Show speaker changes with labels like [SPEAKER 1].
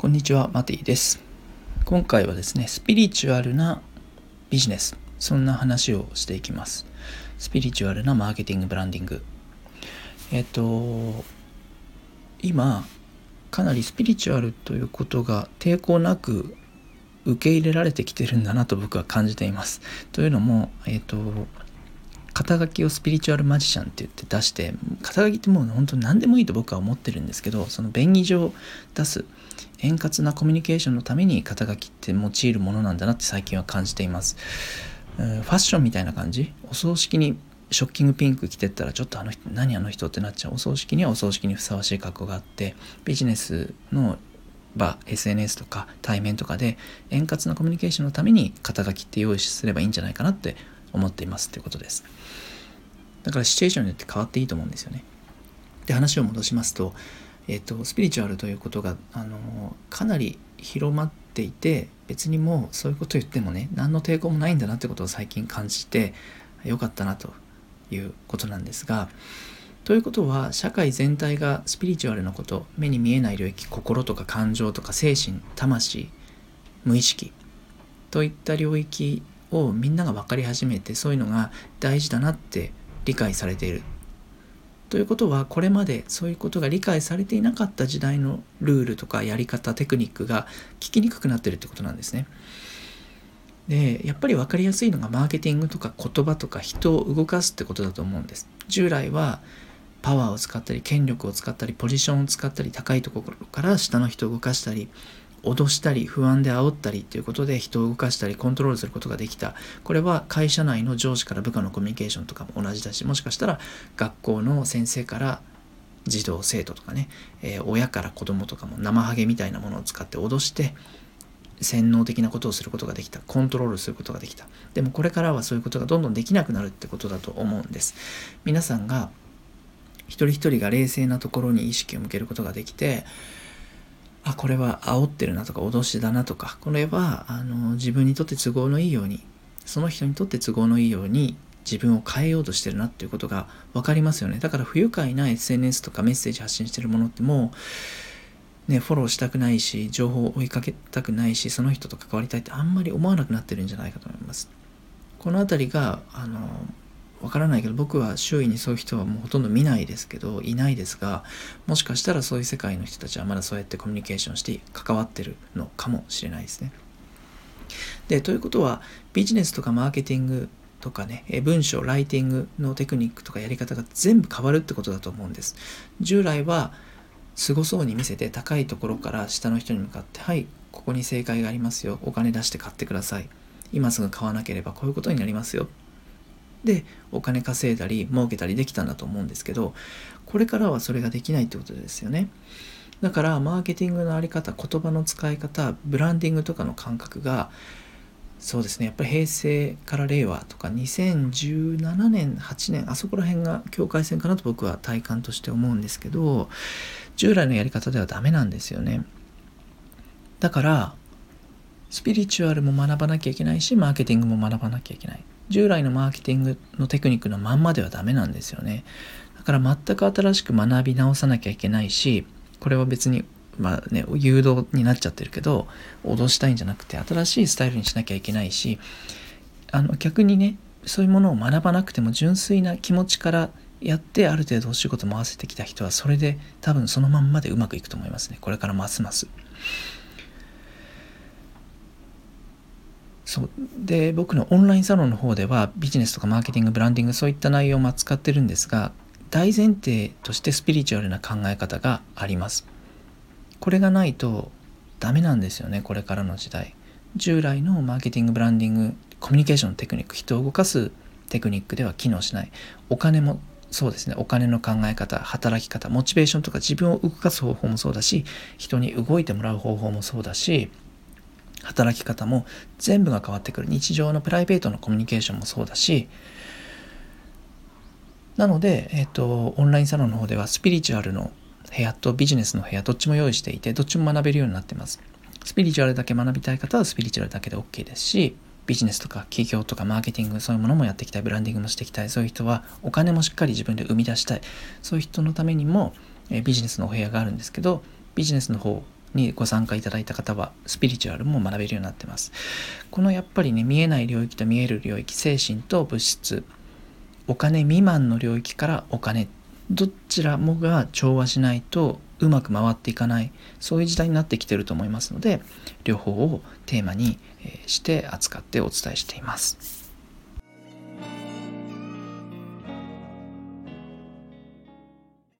[SPEAKER 1] こんにちは、マティです。今回はですね、スピリチュアルなビジネス、そんな話をしていきます。スピリチュアルなマーケティング、ブランディング。えっと、今、かなりスピリチュアルということが抵抗なく受け入れられてきてるんだなと僕は感じています。というのも、えっと、肩書きをスピリチュアルマジシャンって言って出して肩書きってもう本当に何でもいいと僕は思ってるんですけどその便宜上出す円滑なコミュニケーションのために肩書きって用いるものなんだなって最近は感じています。ファッションみたいな感じ？お葬式にショッキングピンク着てったらちょっとあの人何あの人ってなっちゃう。お葬式にはお葬式にふさわしい格好があってビジネスの場 SNS とか対面とかで円滑なコミュニケーションのために肩書きって用意すればいいんじゃないかなって思っていますってことです。だからシチュエーションによって変わっていいと思うんですよね。で話を戻しますとえっと、スピリチュアルということがあのかなり広まっていて別にもうそういうこと言ってもね何の抵抗もないんだなってことを最近感じてよかったなということなんですがということは社会全体がスピリチュアルなこと目に見えない領域心とか感情とか精神魂無意識といった領域をみんなが分かり始めてそういうのが大事だなって理解されているということはこれまでそういうことが理解されていなかった時代のルールとかやり方テクニックが聞きにくくなってるってことなんですね。でやっぱり分かりやすいのがマーケティングとか言葉とか人を動かすってことだと思うんです。従来はパワーを使ったり権力を使ったりポジションを使ったり高いところから下の人を動かしたり脅したり不安で煽ったりということで人を動かしたりコントロールすることができた。これは会社内の上司から部下のコミュニケーションとかも同じだしもしかしたら学校の先生から児童生徒とかね、えー、親から子供とかも生ハゲみたいなものを使って脅して洗脳的なことをすることができた。コントロールすることができた。でもこれからはそういうことがどんどんできなくなるってことだと思うんです。皆さんが一人一人が冷静なところに意識を向けることができてあこれは煽ってるなとか脅しだなとかこれはあの自分にとって都合のいいようにその人にとって都合のいいように自分を変えようとしてるなっていうことが分かりますよね。だから不愉快な SNS とかメッセージ発信してるものってもうねフォローしたくないし情報を追いかけたくないしその人と関わりたいってあんまり思わなくなってるんじゃないかと思います。この辺りがあのわからないけど僕は周囲にそういう人はもうほとんど見ないですけどいないですがもしかしたらそういう世界の人たちはまだそうやってコミュニケーションして関わってるのかもしれないですね。でということはビジネスとかマーケティングとかね文章ライティングのテクニックとかやり方が全部変わるってことだと思うんです。従来はすごそうに見せて高いところから下の人に向かってはいここに正解がありますよお金出して買ってください今すぐ買わなければこういうことになりますよでお金稼いだり儲けたりできたんだと思うんですけどこれからはそれができないってことですよね。だからマーケティングのあり方言葉の使い方ブランディングとかの感覚がそうですねやっぱり平成から令和とか2017年8年あそこら辺が境界線かなと僕は体感として思うんですけど従来のやり方ではダメなんですよね。だからスピリチュアルも学ばなきゃいけないしマーケティングも学ばなきゃいけない。従来のマーケティングのテクニックのまんまではダメなんですよねだから全く新しく学び直さなきゃいけないしこれは別にまあね誘導になっちゃってるけど脅したいんじゃなくて新しいスタイルにしなきゃいけないしあの逆にねそういうものを学ばなくても純粋な気持ちからやってある程度お仕事回せてきた人はそれで多分そのまんまでうまくいくと思いますねこれからますます。そう。で僕のオンラインサロンの方ではビジネスとかマーケティングブランディングそういった内容も扱ってるんですが大前提としてスピリチュアルな考え方があります。これがないとダメなんですよねこれからの時代。従来のマーケティングブランディングコミュニケーションのテクニック人を動かすテクニックでは機能しない。お金もそうですねお金の考え方働き方モチベーションとか自分を動かす方法もそうだし人に動いてもらう方法もそうだし働き方も全部が変わってくる。日常のプライベートのコミュニケーションもそうだしなので、えっ、と、オンラインサロンの方ではスピリチュアルの部屋とビジネスの部屋どっちも用意していてどっちも学べるようになってます。スピリチュアルだけ学びたい方はスピリチュアルだけで OK ですしビジネスとか企業とかマーケティングそういうものもやっていきたい。ブランディングもしていきたい。そういう人はお金もしっかり自分で生み出したい。そういう人のためにも、えビジネスのお部屋があるんですけどビジネスの方にご参加いただいた方はスピリチュアルも学べるようになってますこのやっぱりね見えない領域と見える領域精神と物質お金未満の領域からお金どちらもが調和しないとうまく回っていかないそういう時代になってきてると思いますので両方をテーマにして扱ってお伝えしています。